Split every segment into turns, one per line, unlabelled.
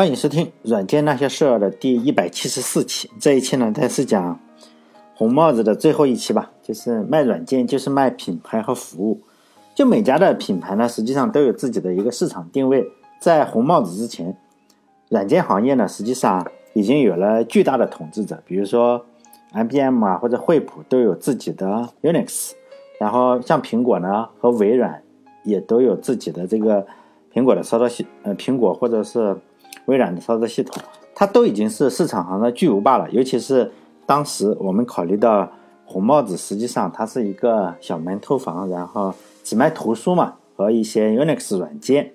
欢迎收听《软件那些事儿》的第一百七十四期。这一期呢，它是讲红帽子的最后一期吧，就是卖软件就是卖品牌和服务。就每家的品牌呢，实际上都有自己的一个市场定位。在红帽子之前，软件行业呢，实际上已经有了巨大的统治者，比如说 IBM 啊或者惠普都有自己的 Unix，然后像苹果呢和微软也都有自己的这个苹果的操作系呃苹果或者是。微软的操作系统，它都已经是市场上的巨无霸了。尤其是当时我们考虑到红帽子，实际上它是一个小门头房，然后只卖图书嘛和一些 Unix 软件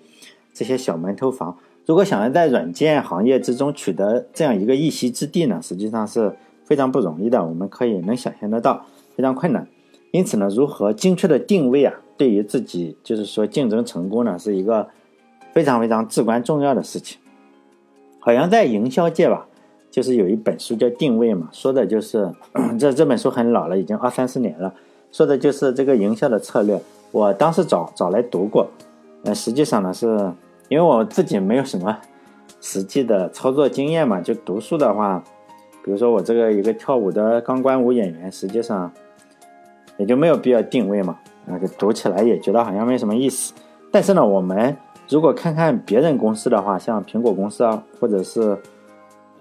这些小门头房。如果想要在软件行业之中取得这样一个一席之地呢，实际上是非常不容易的。我们可以能想象得到，非常困难。因此呢，如何精确的定位啊，对于自己就是说竞争成功呢，是一个非常非常至关重要的事情。好像在营销界吧，就是有一本书叫《定位》嘛，说的就是 这这本书很老了，已经二三十年了，说的就是这个营销的策略。我当时找找来读过，呃，实际上呢，是因为我自己没有什么实际的操作经验嘛，就读书的话，比如说我这个一个跳舞的钢管舞演员，实际上也就没有必要定位嘛，啊，就读起来也觉得好像没什么意思。但是呢，我们。如果看看别人公司的话，像苹果公司啊，或者是，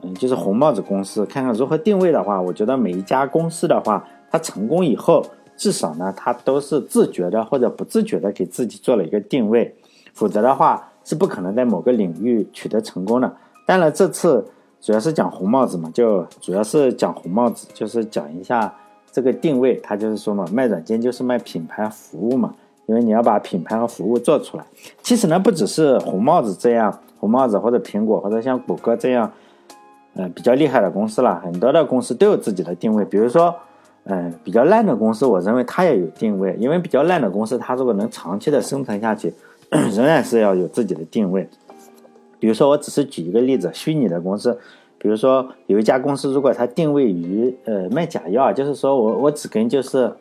嗯，就是红帽子公司，看看如何定位的话，我觉得每一家公司的话，它成功以后，至少呢，它都是自觉的或者不自觉的给自己做了一个定位，否则的话是不可能在某个领域取得成功的。当然，这次主要是讲红帽子嘛，就主要是讲红帽子，就是讲一下这个定位，它就是说嘛，卖软件就是卖品牌服务嘛。因为你要把品牌和服务做出来，其实呢，不只是红帽子这样，红帽子或者苹果或者像谷歌这样，嗯，比较厉害的公司了，很多的公司都有自己的定位。比如说，嗯，比较烂的公司，我认为它也有定位，因为比较烂的公司，它如果能长期的生存下去，仍然是要有自己的定位。比如说，我只是举一个例子，虚拟的公司，比如说有一家公司，如果它定位于呃卖假药，就是说我我只跟就是。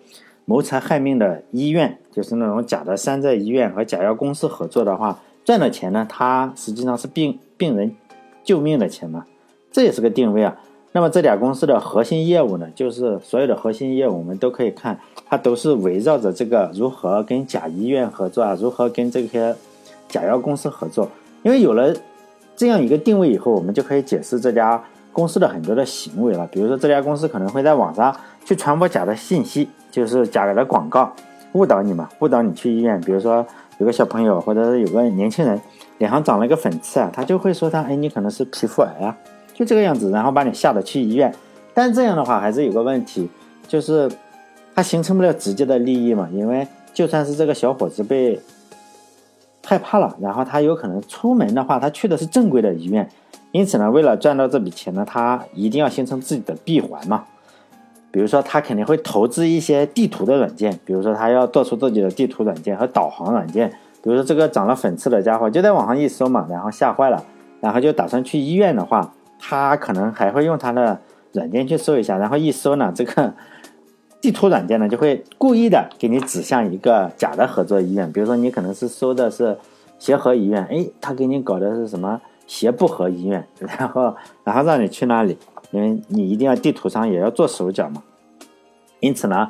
谋财害命的医院，就是那种假的山寨医院和假药公司合作的话，赚的钱呢，它实际上是病病人救命的钱嘛，这也是个定位啊。那么这俩公司的核心业务呢，就是所有的核心业务，我们都可以看，它都是围绕着这个如何跟假医院合作啊，如何跟这些假药公司合作。因为有了这样一个定位以后，我们就可以解释这家公司的很多的行为了。比如说，这家公司可能会在网上去传播假的信息。就是假的广告误导你嘛，误导你去医院。比如说有个小朋友或者是有个年轻人脸上长了一个粉刺啊，他就会说他哎你可能是皮肤癌啊，就这个样子，然后把你吓得去医院。但这样的话还是有个问题，就是他形成不了直接的利益嘛，因为就算是这个小伙子被害怕了，然后他有可能出门的话，他去的是正规的医院，因此呢，为了赚到这笔钱呢，他一定要形成自己的闭环嘛。比如说，他肯定会投资一些地图的软件，比如说他要做出自己的地图软件和导航软件。比如说这个长了粉刺的家伙就在网上一搜嘛，然后吓坏了，然后就打算去医院的话，他可能还会用他的软件去搜一下，然后一搜呢，这个地图软件呢就会故意的给你指向一个假的合作医院。比如说你可能是搜的是协和医院，哎，他给你搞的是什么协不和医院，然后然后让你去那里。因为你一定要地图上也要做手脚嘛，因此呢，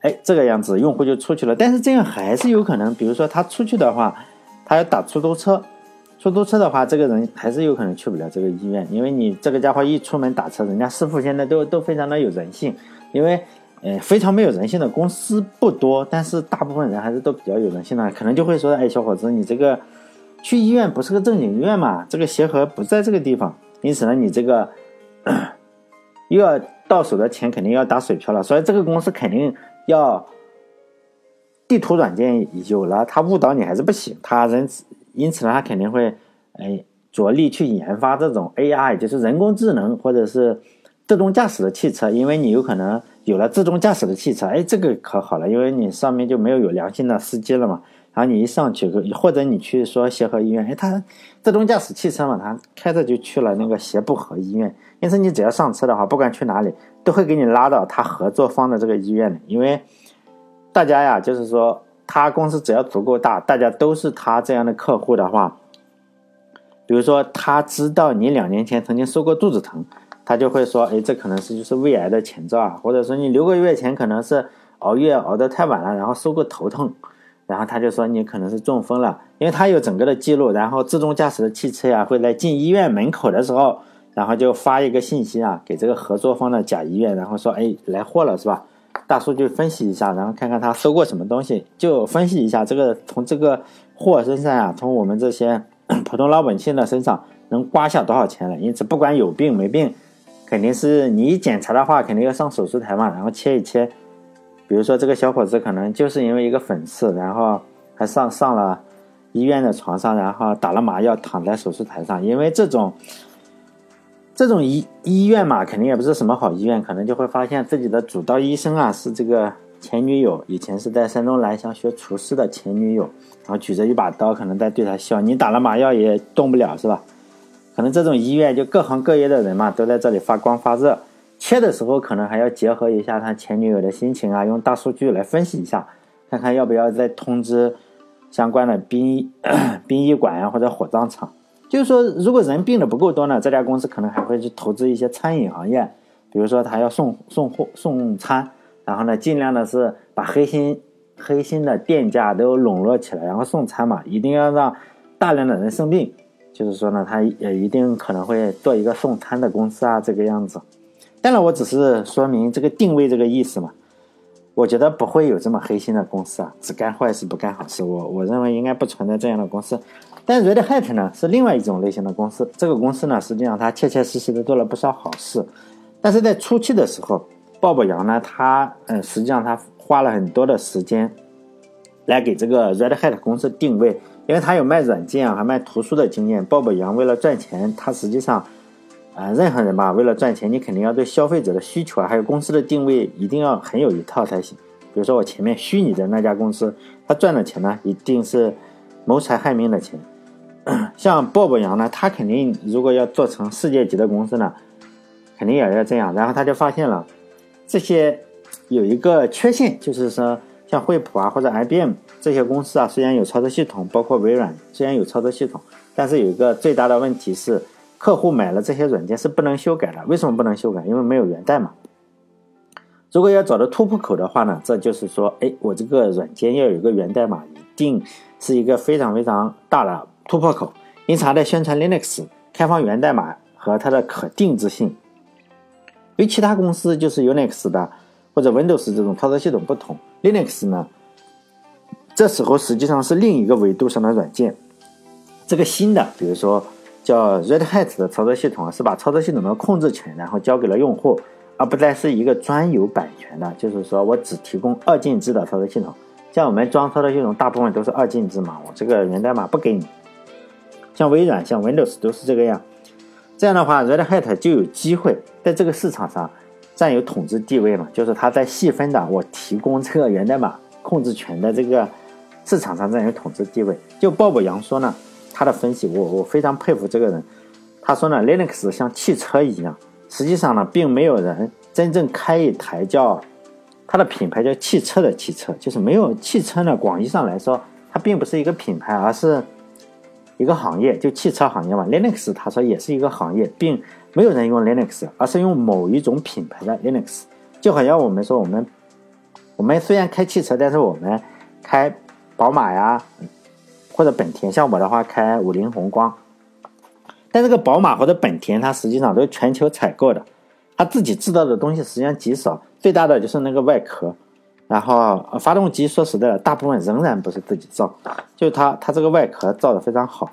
哎，这个样子用户就出去了。但是这样还是有可能，比如说他出去的话，他要打出租车，出租车的话，这个人还是有可能去不了这个医院，因为你这个家伙一出门打车，人家师傅现在都都非常的有人性，因为呃非常没有人性的公司不多，但是大部分人还是都比较有人性的，可能就会说，哎，小伙子，你这个去医院不是个正经医院嘛，这个协和不在这个地方，因此呢，你这个。又 要到手的钱肯定要打水漂了，所以这个公司肯定要地图软件有了，它误导你还是不行。他人因此呢，他肯定会哎着力去研发这种 AI，就是人工智能或者是自动驾驶的汽车，因为你有可能有了自动驾驶的汽车，哎，这个可好了，因为你上面就没有有良心的司机了嘛。然后你一上去，或者你去说协和医院，哎，他自动驾驶汽车嘛，他开着就去了那个协不和医院。因此，你只要上车的话，不管去哪里，都会给你拉到他合作方的这个医院里。因为大家呀，就是说，他公司只要足够大，大家都是他这样的客户的话，比如说他知道你两年前曾经受过肚子疼，他就会说，哎，这可能是就是胃癌的前兆啊，或者说你六个月前可能是熬夜熬得太晚了，然后受过头痛，然后他就说你可能是中风了，因为他有整个的记录，然后自动驾驶的汽车呀会在进医院门口的时候，然后就发一个信息啊给这个合作方的甲医院，然后说，哎，来货了是吧？大数据分析一下，然后看看他收过什么东西，就分析一下这个从这个货身上啊，从我们这些 普通老百姓的身上能刮下多少钱来。因此，不管有病没病，肯定是你一检查的话，肯定要上手术台嘛，然后切一切。比如说这个小伙子可能就是因为一个粉刺，然后还上上了医院的床上，然后打了麻药躺在手术台上，因为这种。这种医医院嘛，肯定也不是什么好医院，可能就会发现自己的主刀医生啊是这个前女友，以前是在山东蓝翔学厨师的前女友，然后举着一把刀，可能在对他笑。你打了麻药也动不了，是吧？可能这种医院就各行各业的人嘛，都在这里发光发热。切的时候可能还要结合一下他前女友的心情啊，用大数据来分析一下，看看要不要再通知相关的殡 殡仪馆呀或者火葬场。就是说，如果人病的不够多呢，这家公司可能还会去投资一些餐饮行业，比如说他要送送货送餐，然后呢，尽量的是把黑心黑心的店家都笼络起来，然后送餐嘛，一定要让大量的人生病。就是说呢，他也一定可能会做一个送餐的公司啊，这个样子。当然，我只是说明这个定位这个意思嘛。我觉得不会有这么黑心的公司啊，只干坏事不干好事。我我认为应该不存在这样的公司。但 Red Hat 呢是另外一种类型的公司，这个公司呢实际上它切切实实的做了不少好事，但是在初期的时候鲍勃杨呢他嗯实际上他花了很多的时间来给这个 Red Hat 公司定位，因为他有卖软件啊还卖图书的经验。鲍勃杨为了赚钱，他实际上啊任何人吧为了赚钱，你肯定要对消费者的需求啊还有公司的定位一定要很有一套才行。比如说我前面虚拟的那家公司，他赚的钱呢一定是谋财害命的钱。像鲍勃杨呢，他肯定如果要做成世界级的公司呢，肯定也要这样。然后他就发现了这些有一个缺陷，就是说像惠普啊或者 IBM 这些公司啊，虽然有操作系统，包括微软虽然有操作系统，但是有一个最大的问题是，客户买了这些软件是不能修改的。为什么不能修改？因为没有源代码。如果要找到突破口的话呢，这就是说，哎，我这个软件要有个源代码，一定是一个非常非常大的。突破口，因此还在宣传 Linux 开放源代码和它的可定制性。与其他公司就是 Unix 的或者 Windows 这种操作系统不同，Linux 呢，这时候实际上是另一个维度上的软件。这个新的，比如说叫 Red Hat 的操作系统啊，是把操作系统的控制权然后交给了用户，而不再是一个专有版权的，就是说我只提供二进制的操作系统。像我们装操作系统大部分都是二进制嘛，我这个源代码不给你。像微软、像 Windows 都是这个样，这样的话，Red Hat 就有机会在这个市场上占有统治地位嘛？就是它在细分的我提供这个源代码控制权的这个市场上占有统治地位。就鲍勃杨说呢，他的分析我我非常佩服这个人。他说呢，Linux 像汽车一样，实际上呢，并没有人真正开一台叫它的品牌叫汽车的汽车，就是没有汽车呢。广义上来说，它并不是一个品牌，而是。一个行业就汽车行业嘛，Linux 他说也是一个行业，并没有人用 Linux，而是用某一种品牌的 Linux。就好像我们说，我们我们虽然开汽车，但是我们开宝马呀，或者本田，像我的话开五菱宏光。但这个宝马或者本田，它实际上都是全球采购的，它自己制造的东西实际上极少，最大的就是那个外壳。然后发动机说实在的，大部分仍然不是自己造，就它它这个外壳造的非常好，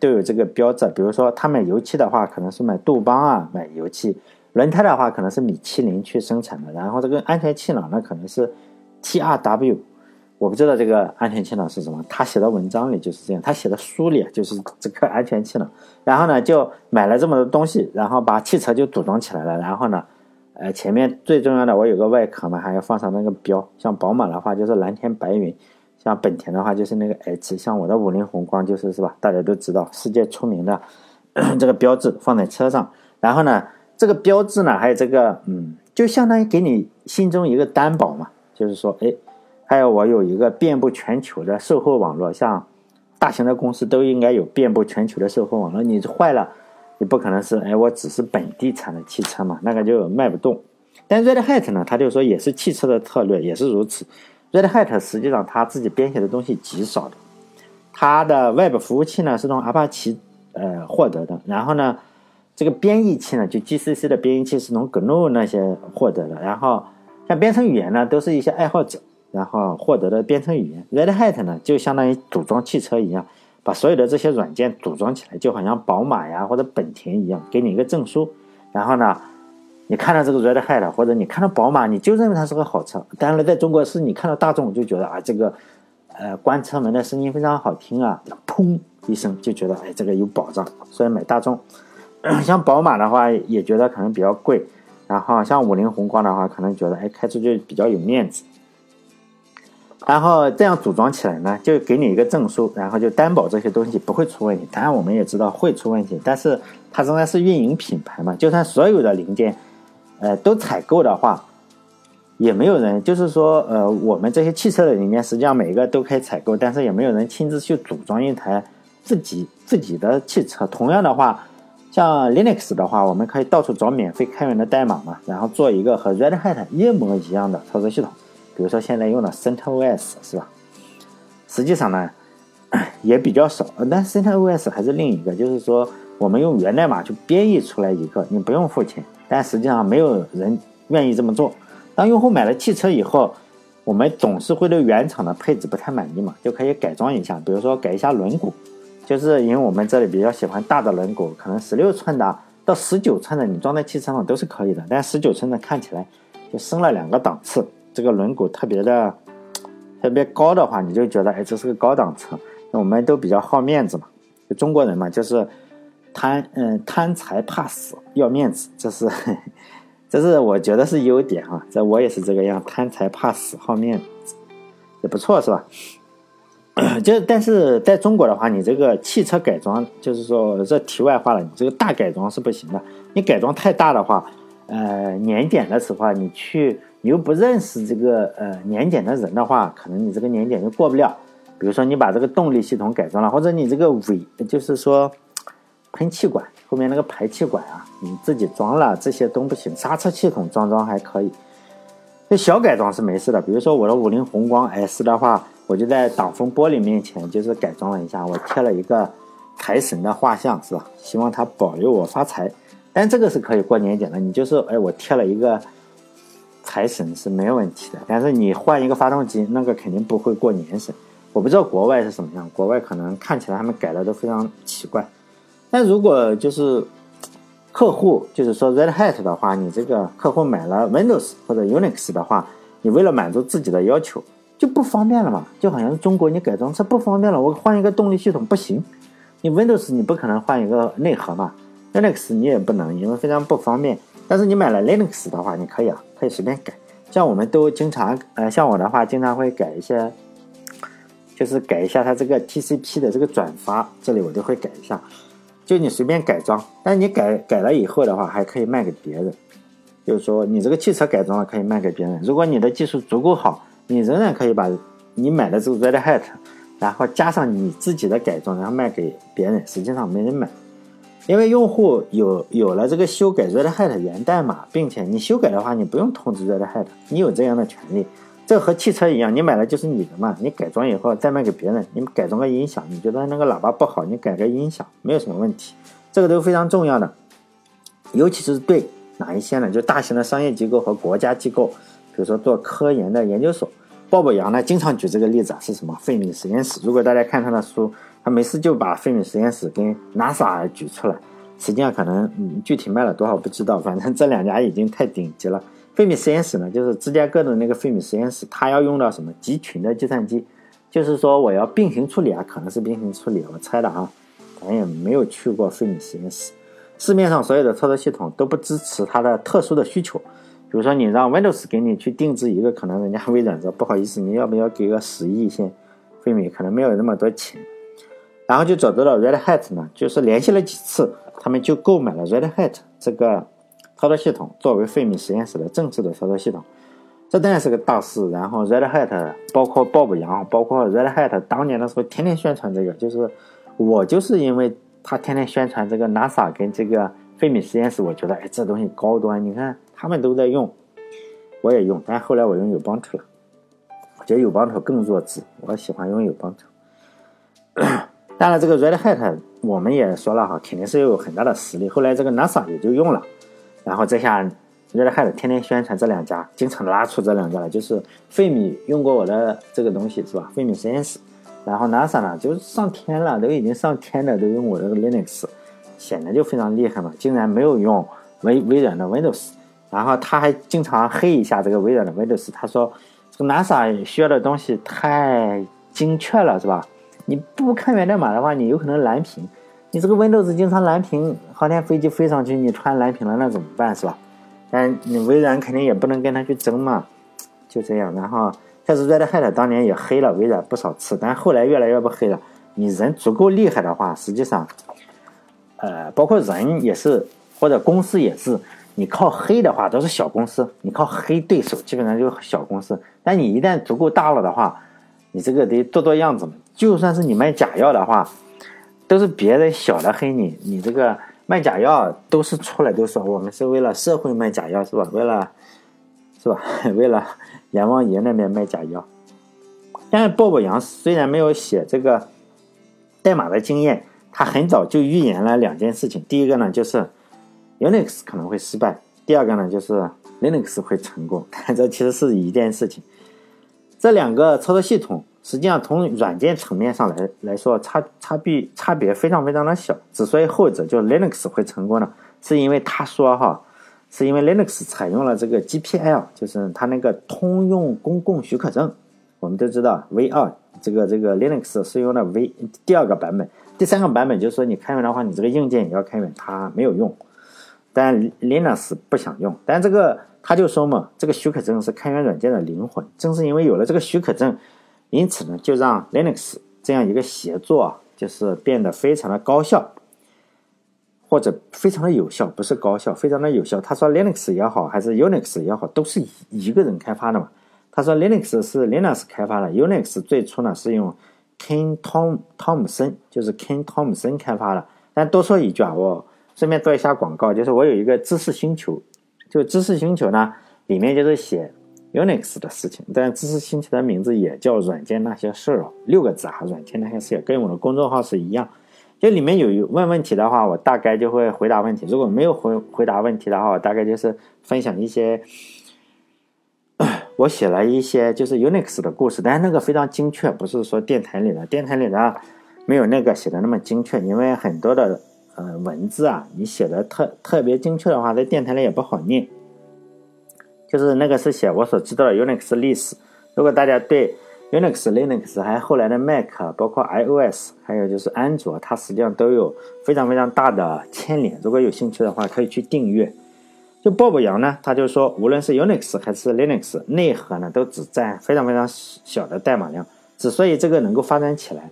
都有这个标志。比如说，他买油漆的话，可能是买杜邦啊买油漆；轮胎的话，可能是米其林去生产的。然后这个安全气囊呢，可能是 T R W，我不知道这个安全气囊是什么。他写的文章里就是这样，他写的书里就是这个安全气囊。然后呢，就买了这么多东西，然后把汽车就组装起来了。然后呢？呃，前面最重要的，我有个外壳嘛，还要放上那个标。像宝马的话就是蓝天白云，像本田的话就是那个 H，像我的五菱宏光就是是吧？大家都知道世界出名的 这个标志放在车上。然后呢，这个标志呢，还有这个嗯，就相当于给你心中一个担保嘛，就是说，哎，还有我有一个遍布全球的售后网络，像大型的公司都应该有遍布全球的售后网络。你坏了，你不可能是哎，我只是本地产的汽车嘛，那个就卖不动。但 Red Hat 呢，他就说也是汽车的策略，也是如此。Red Hat 实际上他自己编写的东西极少的，它的 Web 服务器呢是从阿帕奇呃获得的，然后呢，这个编译器呢就 GCC 的编译器是从 GNU 那些获得的，然后像编程语言呢都是一些爱好者。然后获得的编程语言，Red Hat 呢，就相当于组装汽车一样，把所有的这些软件组装起来，就好像宝马呀或者本田一样，给你一个证书。然后呢，你看到这个 Red Hat，或者你看到宝马，你就认为它是个好车。当然，在中国是你看到大众就觉得啊，这个呃关车门的声音非常好听啊，砰一声就觉得哎这个有保障，所以买大众。像宝马的话，也觉得可能比较贵。然后像五菱宏光的话，可能觉得哎开出去比较有面子。然后这样组装起来呢，就给你一个证书，然后就担保这些东西不会出问题。当然我们也知道会出问题，但是它仍然是运营品牌嘛。就算所有的零件，呃，都采购的话，也没有人，就是说，呃，我们这些汽车的零件，实际上每一个都可以采购，但是也没有人亲自去组装一台自己自己的汽车。同样的话，像 Linux 的话，我们可以到处找免费开源的代码嘛，然后做一个和 Red Hat 一模一样的操作系统。比如说现在用的 CentOS 是吧？实际上呢，也比较少。但 CentOS 还是另一个，就是说我们用源代码去编译出来一个，你不用付钱。但实际上没有人愿意这么做。当用户买了汽车以后，我们总是会对原厂的配置不太满意嘛，就可以改装一下。比如说改一下轮毂，就是因为我们这里比较喜欢大的轮毂，可能十六寸的到十九寸的，你装在汽车上都是可以的。但十九寸的看起来就升了两个档次。这个轮毂特别的特别高的话，你就觉得哎，这是个高档车。那我们都比较好面子嘛，就中国人嘛，就是贪嗯贪财怕死要面子，这是 这是我觉得是优点啊。这我也是这个样，贪财怕死好面子，也不错是吧？就但是在中国的话，你这个汽车改装，就是说这题外话了，你这个大改装是不行的。你改装太大的话，呃，年检的时候啊你去。你又不认识这个呃年检的人的话，可能你这个年检就过不了。比如说你把这个动力系统改装了，或者你这个尾就是说喷气管后面那个排气管啊，你自己装了这些都不行。刹车系统装装还可以，这小改装是没事的。比如说我的五菱宏光 S 的话，我就在挡风玻璃面前就是改装了一下，我贴了一个财神的画像，是吧？希望他保佑我发财。但这个是可以过年检的，你就是哎，我贴了一个。财神是没有问题的，但是你换一个发动机，那个肯定不会过年审。我不知道国外是什么样，国外可能看起来他们改的都非常奇怪。但如果就是客户，就是说 Red Hat 的话，你这个客户买了 Windows 或者 Unix 的话，你为了满足自己的要求，就不方便了嘛？就好像中国你改装车不方便了，我换一个动力系统不行，你 Windows 你不可能换一个内核嘛，Unix 你也不能，因为非常不方便。但是你买了 Linux 的话，你可以啊。可以随便改，像我们都经常，呃，像我的话，经常会改一些，就是改一下它这个 TCP 的这个转发，这里我都会改一下，就你随便改装，但你改改了以后的话，还可以卖给别人，就是说你这个汽车改装了可以卖给别人，如果你的技术足够好，你仍然可以把你买的这个 Red Hat，然后加上你自己的改装，然后卖给别人，实际上没人买。因为用户有有了这个修改 Red Hat 源代码，并且你修改的话，你不用通知 Red Hat，你有这样的权利。这和汽车一样，你买了就是你的嘛。你改装以后再卖给别人，你改装个音响，你觉得那个喇叭不好，你改个音响没有什么问题。这个都非常重要的，尤其是对哪一些呢？就大型的商业机构和国家机构，比如说做科研的研究所。鲍勃杨呢经常举这个例子啊，是什么？费米实验室。如果大家看他的书。他没事就把费米实验室跟 NASA 举出来，实际上可能嗯具体卖了多少不知道，反正这两家已经太顶级了。费米实验室呢，就是芝加哥的那个费米实验室，它要用到什么集群的计算机，就是说我要并行处理啊，可能是并行处理，我猜的啊，咱也没有去过费米实验室。市面上所有的操作系统都不支持它的特殊的需求，比如说你让 Windows 给你去定制一个，可能人家微软说不好意思，你要不要给个十亿先？费米可能没有那么多钱。然后就找到了 Red Hat 呢，就是联系了几次，他们就购买了 Red Hat 这个操作系统作为费米实验室的正式的操作系统。这当然是个大事。然后 Red Hat 包括鲍勃杨，包括 Red Hat 当年的时候天天宣传这个，就是我就是因为他天天宣传这个 NASA 跟这个费米实验室，我觉得哎这东西高端，你看他们都在用，我也用，但后来我用 Ubuntu 了，我觉得 Ubuntu 更弱智，我喜欢用 Ubuntu。当然，这个 Red Hat 我们也说了哈，肯定是有很大的实力。后来这个 NASA 也就用了，然后这下 Red Hat 天天宣传这两家，经常拉出这两家来，就是费米用过我的这个东西是吧？费米实验室，然后 NASA 呢就上天了，都已经上天了，都用我这个 Linux，显得就非常厉害嘛，竟然没有用微微软的 Windows，然后他还经常黑一下这个微软的 Windows，他说这个 NASA 需要的东西太精确了是吧？你不看源代码的话，你有可能蓝屏。你这个 Windows 经常蓝屏，航天飞机飞上去，你穿蓝屏了，那怎么办是吧？但你微软肯定也不能跟他去争嘛，就这样。然后，但是 Red Hat 当年也黑了微软不少次，但后来越来越不黑了。你人足够厉害的话，实际上，呃，包括人也是，或者公司也是，你靠黑的话都是小公司，你靠黑对手基本上就是小公司。但你一旦足够大了的话，你这个得做做样子嘛。就算是你卖假药的话，都是别人小的黑你。你这个卖假药都是出来都说我们是为了社会卖假药是吧？为了是吧？为了阎王爷那边卖假药。但是鲍勃杨虽然没有写这个代码的经验，他很早就预言了两件事情。第一个呢就是 Unix 可能会失败，第二个呢就是 Linux 会成功。这其实是一件事情。这两个操作系统。实际上，从软件层面上来来说，差差别差别非常非常的小。之所以后者就 Linux 会成功呢，是因为他说哈，是因为 Linux 采用了这个 GPL，就是它那个通用公共许可证。我们都知道 V 二这个这个 Linux 是用的 V 第二个版本，第三个版本就是说你开源的话，你这个硬件也要开源，它没有用。但 Linux 不想用，但这个他就说嘛，这个许可证是开源软件的灵魂。正是因为有了这个许可证。因此呢，就让 Linux 这样一个协作啊，就是变得非常的高效，或者非常的有效，不是高效，非常的有效。他说 Linux 也好，还是 Unix 也好，都是一个人开发的嘛。他说 Linux 是 Linux 开发的，Unix 最初呢是用 Ken Tom Thompson，就是 Ken Thompson 开发的。但多说一句啊，我顺便做一下广告，就是我有一个知识星球，就知识星球呢，里面就是写。Unix 的事情，但知识星球的名字也叫“软件那些事儿”哦六个字啊，“软件那些事儿”跟我的公众号是一样。就里面有问问题的话，我大概就会回答问题；如果没有回回答问题的话，我大概就是分享一些我写了一些就是 Unix 的故事，但是那个非常精确，不是说电台里的，电台里的没有那个写的那么精确，因为很多的呃文字啊，你写的特特别精确的话，在电台里也不好念。就是那个是写我所知道的 Unix 历史。如果大家对 Unix、Linux 还有后来的 Mac，包括 iOS，还有就是安卓，它实际上都有非常非常大的牵连。如果有兴趣的话，可以去订阅。就鲍勃杨呢，他就说，无论是 Unix 还是 Linux，内核呢都只占非常非常小的代码量。之所以这个能够发展起来，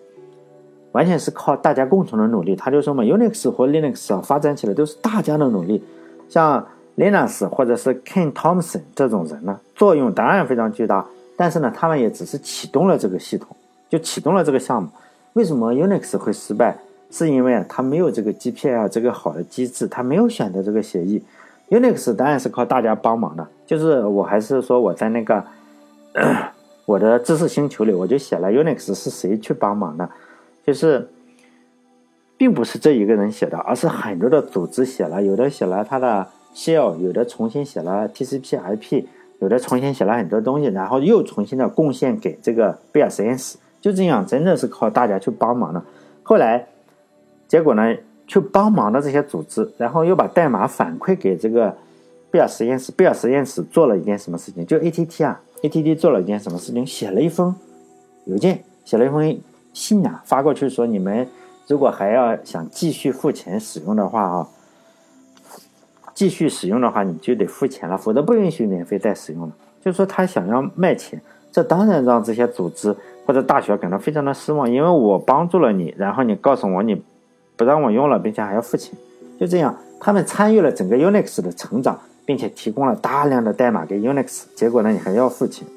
完全是靠大家共同的努力。他就说嘛，Unix 和 Linux 啊发展起来都是大家的努力，像。Linus 或者是 Ken Thompson 这种人呢，作用当然非常巨大，但是呢，他们也只是启动了这个系统，就启动了这个项目。为什么 Unix 会失败？是因为他没有这个 GPL 这个好的机制，他没有选择这个协议。Unix 当然是靠大家帮忙的，就是我还是说我在那个 我的知识星球里，我就写了 Unix 是谁去帮忙的，就是并不是这一个人写的，而是很多的组织写了，有的写了他的。Shell 有的重新写了 TCP/IP，有的重新写了很多东西，然后又重新的贡献给这个贝尔实验室，就这样，真的是靠大家去帮忙的。后来，结果呢，去帮忙的这些组织，然后又把代码反馈给这个贝尔实验室，贝尔实验室做了一件什么事情？就 ATT 啊，ATT 做了一件什么事情？写了一封邮件，写了一封信啊，发过去说，你们如果还要想继续付钱使用的话啊。继续使用的话，你就得付钱了，否则不允许免费再使用了。就说，他想要卖钱，这当然让这些组织或者大学感到非常的失望，因为我帮助了你，然后你告诉我你不让我用了，并且还要付钱，就这样，他们参与了整个 Unix 的成长，并且提供了大量的代码给 Unix，结果呢你还要付钱。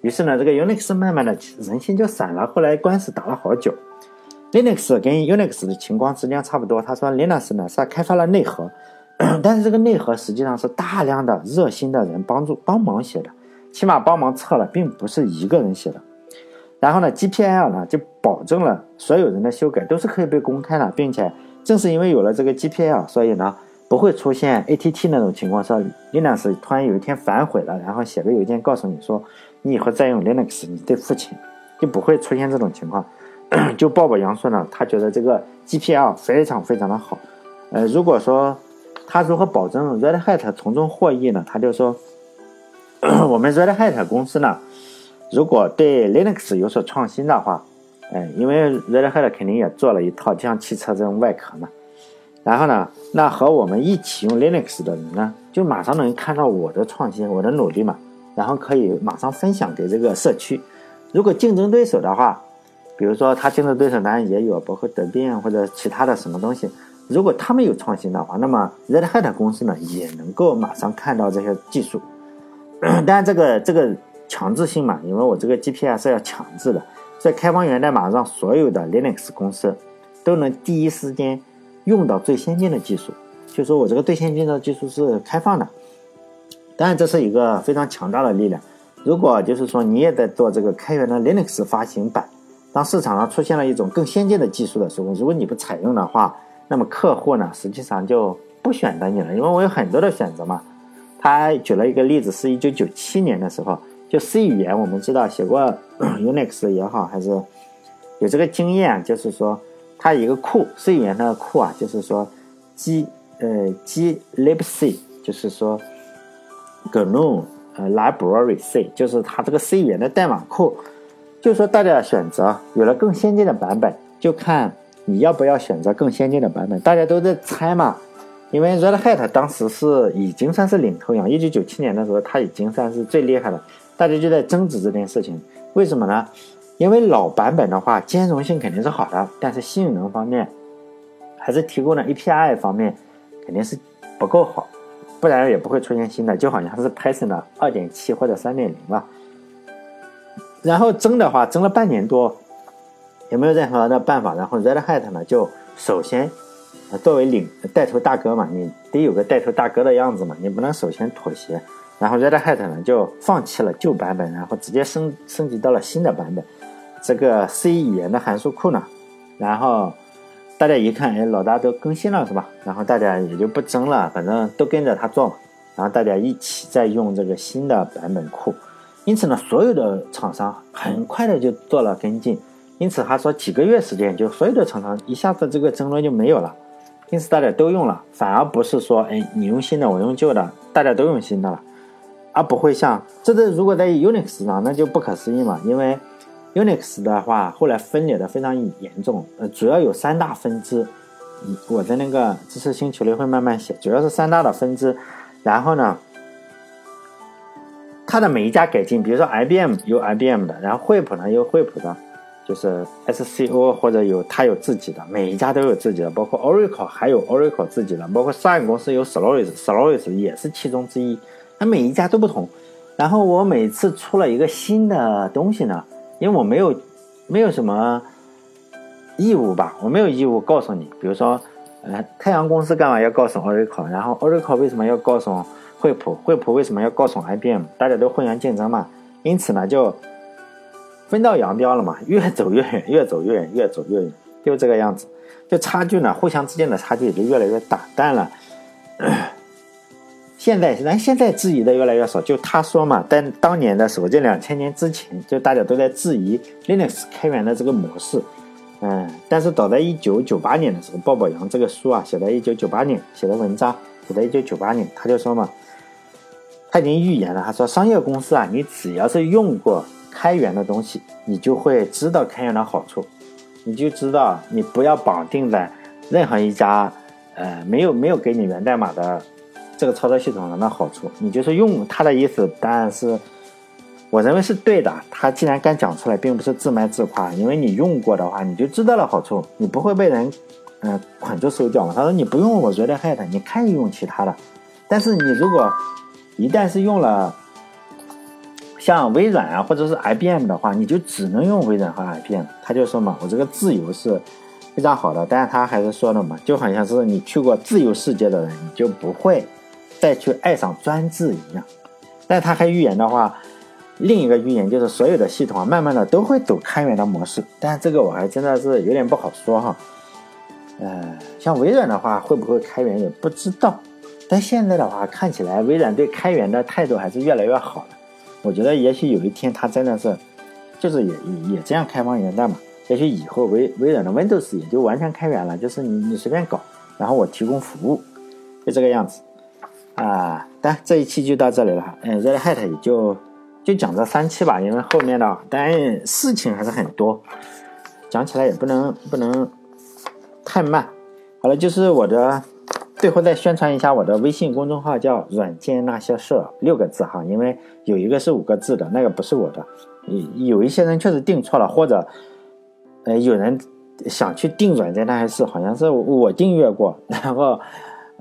于是呢，这个 Unix 慢慢的人心就散了。后来官司打了好久。Linux 跟 Unix 的情况实际上差不多。他说 Linux 呢是开发了内核，但是这个内核实际上是大量的热心的人帮助帮忙写的，起码帮忙测了，并不是一个人写的。然后呢，GPL 呢就保证了所有人的修改都是可以被公开的，并且正是因为有了这个 GPL，所以呢不会出现 ATT 那种情况，说 Linux 突然有一天反悔了，然后写个邮件告诉你说你以后再用 Linux 你得付钱，就不会出现这种情况。就鲍勃杨说呢，他觉得这个 GPL 非常非常的好。呃，如果说他如何保证 Red Hat 从中获益呢？他就说 我们 Red Hat 公司呢。如果对 Linux 有所创新的话，哎，因为 Red Hat 肯定也做了一套像汽车这种外壳嘛，然后呢，那和我们一起用 Linux 的人呢，就马上能看到我的创新、我的努力嘛，然后可以马上分享给这个社区。如果竞争对手的话，比如说他竞争对手当然也有，包括德变或者其他的什么东西，如果他们有创新的话，那么 Red Hat 公司呢也能够马上看到这些技术。当然，这个这个。强制性嘛，因为我这个 GPL 是要强制的，在开放源代码让所有的 Linux 公司都能第一时间用到最先进的技术，就说我这个最先进的技术是开放的。当然，这是一个非常强大的力量。如果就是说你也在做这个开源的 Linux 发行版，当市场上出现了一种更先进的技术的时候，如果你不采用的话，那么客户呢实际上就不选择你了，因为我有很多的选择嘛。他举了一个例子，是一九九七年的时候。就 C 语言，我们知道写过 Unix 也好，还是有这个经验，就是说它一个库 C 语言的库啊，就是说 G 呃 G libc，就是说 GNOME 呃 Library C，就是它这个 C 语言的代码库。就是说大家选择有了更先进的版本，就看你要不要选择更先进的版本。大家都在猜嘛，因为 Red Hat 当时是已经算是领头羊，一九九七年的时候，它已经算是最厉害的。大家就在争执这件事情，为什么呢？因为老版本的话，兼容性肯定是好的，但是性能方面，还是提供的 API 方面肯定是不够好，不然也不会出现新的，就好像是 Python 的二点七或者三点零了。然后争的话，争了半年多，也没有任何的办法。然后 Red Hat 呢，就首先作为领带头大哥嘛，你得有个带头大哥的样子嘛，你不能首先妥协。然后 Red Hat 呢就放弃了旧版本，然后直接升升级到了新的版本。这个 C 语言的函数库呢，然后大家一看，哎，老大都更新了是吧？然后大家也就不争了，反正都跟着他做嘛。然后大家一起在用这个新的版本库。因此呢，所有的厂商很快的就做了跟进。因此他说几个月时间，就所有的厂商一下子这个争论就没有了。因此大家都用了，反而不是说，哎，你用新的，我用旧的，大家都用新的了。而不会像这个，如果在 Unix 上，那就不可思议嘛。因为 Unix 的话，后来分裂的非常严重，呃，主要有三大分支。我在那个知识星球里会慢慢写，主要是三大的分支。然后呢，它的每一家改进，比如说 IBM 有 IBM 的，然后惠普呢有惠普的，就是 SCO 或者有它有自己的，每一家都有自己的，包括 Oracle 还有 Oracle 自己的，包括 Sun 公司有 Solaris，Solaris 也是其中之一。它每一家都不同，然后我每次出了一个新的东西呢，因为我没有没有什么义务吧，我没有义务告诉你，比如说，呃，太阳公司干嘛要告诉 Oracle，然后 Oracle 为什么要告诉惠普，惠普为什么要告诉 IBM，大家都互相竞争嘛，因此呢就分道扬镳了嘛，越走越远，越走越远，越走越远，就这个样子，就差距呢，互相之间的差距也就越来越大，但了。现在，咱现在质疑的越来越少。就他说嘛，在当年的时候，这两千年之前，就大家都在质疑 Linux 开源的这个模式。嗯，但是早在一九九八年的时候，鲍宝阳这个书啊，写在一九九八年写的文章，写在一九九八年，他就说嘛，他已经预言了，他说商业公司啊，你只要是用过开源的东西，你就会知道开源的好处，你就知道你不要绑定在任何一家呃没有没有给你源代码的。这个操作系统上的好处，你就是用他的意思，当然是我认为是对的。他既然敢讲出来，并不是自卖自夸，因为你用过的话，你就知道了好处，你不会被人嗯捆住手脚嘛。他说你不用我 Red Hat，你可以用其他的，但是你如果一旦是用了像微软啊，或者是 IBM 的话，你就只能用微软和 IBM。他就说嘛，我这个自由是非常好的，但是他还是说了嘛，就好像是你去过自由世界的人，你就不会再去爱上专制一样。但他还预言的话。另一个预言就是所有的系统啊，慢慢的都会走开源的模式，但这个我还真的是有点不好说哈。呃，像微软的话会不会开源也不知道，但现在的话看起来微软对开源的态度还是越来越好了。我觉得也许有一天它真的是，就是也也也这样开放源代码，也许以后微微软的 Windows 也就完全开源了，就是你你随便搞，然后我提供服务，就这个样子啊。但这一期就到这里了，嗯，Red Hat 也就。就讲这三期吧，因为后面的当然事情还是很多，讲起来也不能不能太慢。好了，就是我的最后再宣传一下我的微信公众号，叫“软件那些事”，六个字哈，因为有一个是五个字的，那个不是我的。有有一些人确实订错了，或者呃有人想去订“软件那些事”，好像是我订阅过，然后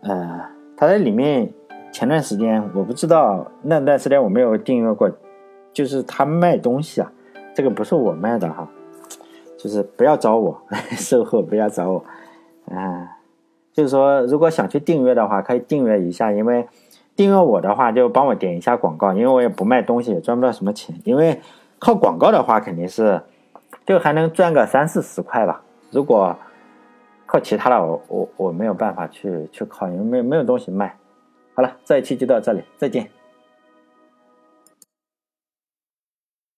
呃他在里面前段时间我不知道那段时间我没有订阅过。就是他卖东西啊，这个不是我卖的哈，就是不要找我 售后，不要找我，啊，就是说如果想去订阅的话，可以订阅一下，因为订阅我的话就帮我点一下广告，因为我也不卖东西，也赚不到什么钱，因为靠广告的话肯定是就还能赚个三四十块吧，如果靠其他的，我我我没有办法去去靠，因为没有没有东西卖。好了，这一期就到这里，再见。